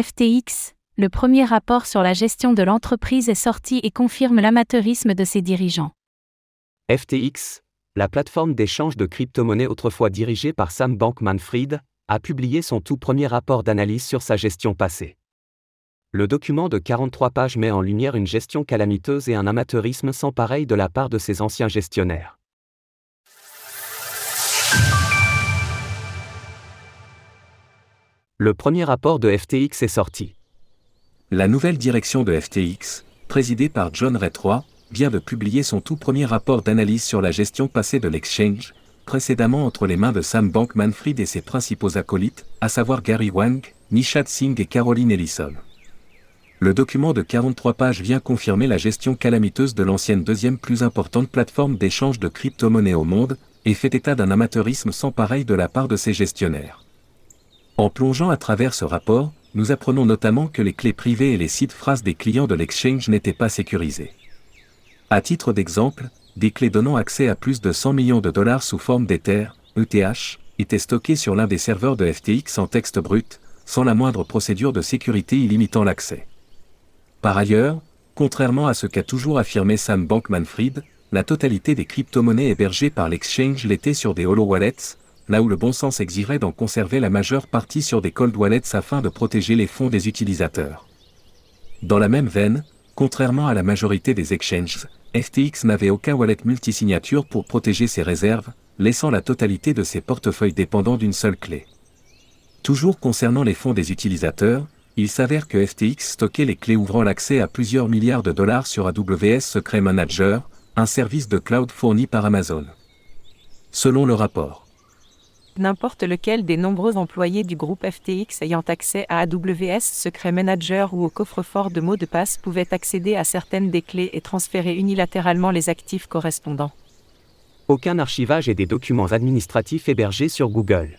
FTX, le premier rapport sur la gestion de l'entreprise est sorti et confirme l'amateurisme de ses dirigeants. FTX, la plateforme d'échange de crypto-monnaies autrefois dirigée par Sam Bankman-Fried, a publié son tout premier rapport d'analyse sur sa gestion passée. Le document de 43 pages met en lumière une gestion calamiteuse et un amateurisme sans pareil de la part de ses anciens gestionnaires. Le premier rapport de FTX est sorti. La nouvelle direction de FTX, présidée par John Ray III, vient de publier son tout premier rapport d'analyse sur la gestion passée de l'exchange, précédemment entre les mains de Sam Bankman-Fried et ses principaux acolytes, à savoir Gary Wang, Nishad Singh et Caroline Ellison. Le document de 43 pages vient confirmer la gestion calamiteuse de l'ancienne deuxième plus importante plateforme d'échange de crypto-monnaies au monde, et fait état d'un amateurisme sans pareil de la part de ses gestionnaires. En plongeant à travers ce rapport, nous apprenons notamment que les clés privées et les sites phrases des clients de l'exchange n'étaient pas sécurisés. À titre d'exemple, des clés donnant accès à plus de 100 millions de dollars sous forme d'Ether, ETH, étaient stockées sur l'un des serveurs de FTX en texte brut, sans la moindre procédure de sécurité illimitant l'accès. Par ailleurs, contrairement à ce qu'a toujours affirmé Sam Bankman-Fried, la totalité des crypto-monnaies hébergées par l'exchange l'étaient sur des holo wallets, là où le bon sens exigerait d'en conserver la majeure partie sur des cold wallets afin de protéger les fonds des utilisateurs. Dans la même veine, contrairement à la majorité des exchanges, FTX n'avait aucun wallet multisignature pour protéger ses réserves, laissant la totalité de ses portefeuilles dépendant d'une seule clé. Toujours concernant les fonds des utilisateurs, il s'avère que FTX stockait les clés ouvrant l'accès à plusieurs milliards de dollars sur AWS Secret Manager, un service de cloud fourni par Amazon. Selon le rapport, n'importe lequel des nombreux employés du groupe FTX ayant accès à AWS Secret Manager ou au coffre-fort de mots de passe pouvait accéder à certaines des clés et transférer unilatéralement les actifs correspondants. Aucun archivage et des documents administratifs hébergés sur Google.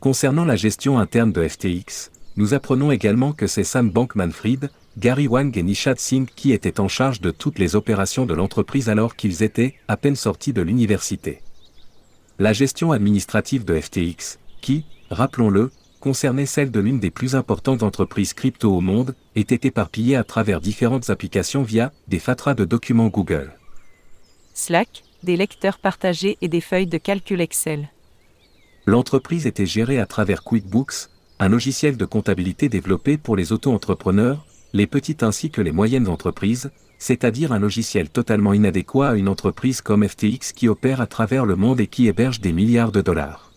Concernant la gestion interne de FTX, nous apprenons également que c'est Sam Bankman-Fried, Gary Wang et Nishad Singh qui étaient en charge de toutes les opérations de l'entreprise alors qu'ils étaient à peine sortis de l'université la gestion administrative de FTX, qui, rappelons-le, concernait celle de l'une des plus importantes entreprises crypto au monde, était éparpillée à travers différentes applications via des fatras de documents Google. Slack, des lecteurs partagés et des feuilles de calcul Excel. L'entreprise était gérée à travers QuickBooks, un logiciel de comptabilité développé pour les auto-entrepreneurs, les petites ainsi que les moyennes entreprises, c'est-à-dire un logiciel totalement inadéquat à une entreprise comme FTX qui opère à travers le monde et qui héberge des milliards de dollars.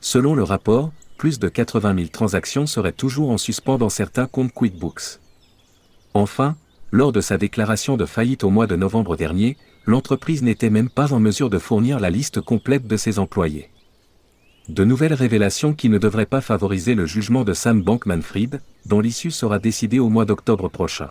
Selon le rapport, plus de 80 000 transactions seraient toujours en suspens dans certains comptes QuickBooks. Enfin, lors de sa déclaration de faillite au mois de novembre dernier, l'entreprise n'était même pas en mesure de fournir la liste complète de ses employés. De nouvelles révélations qui ne devraient pas favoriser le jugement de Sam Bankman-Fried, dont l'issue sera décidée au mois d'octobre prochain.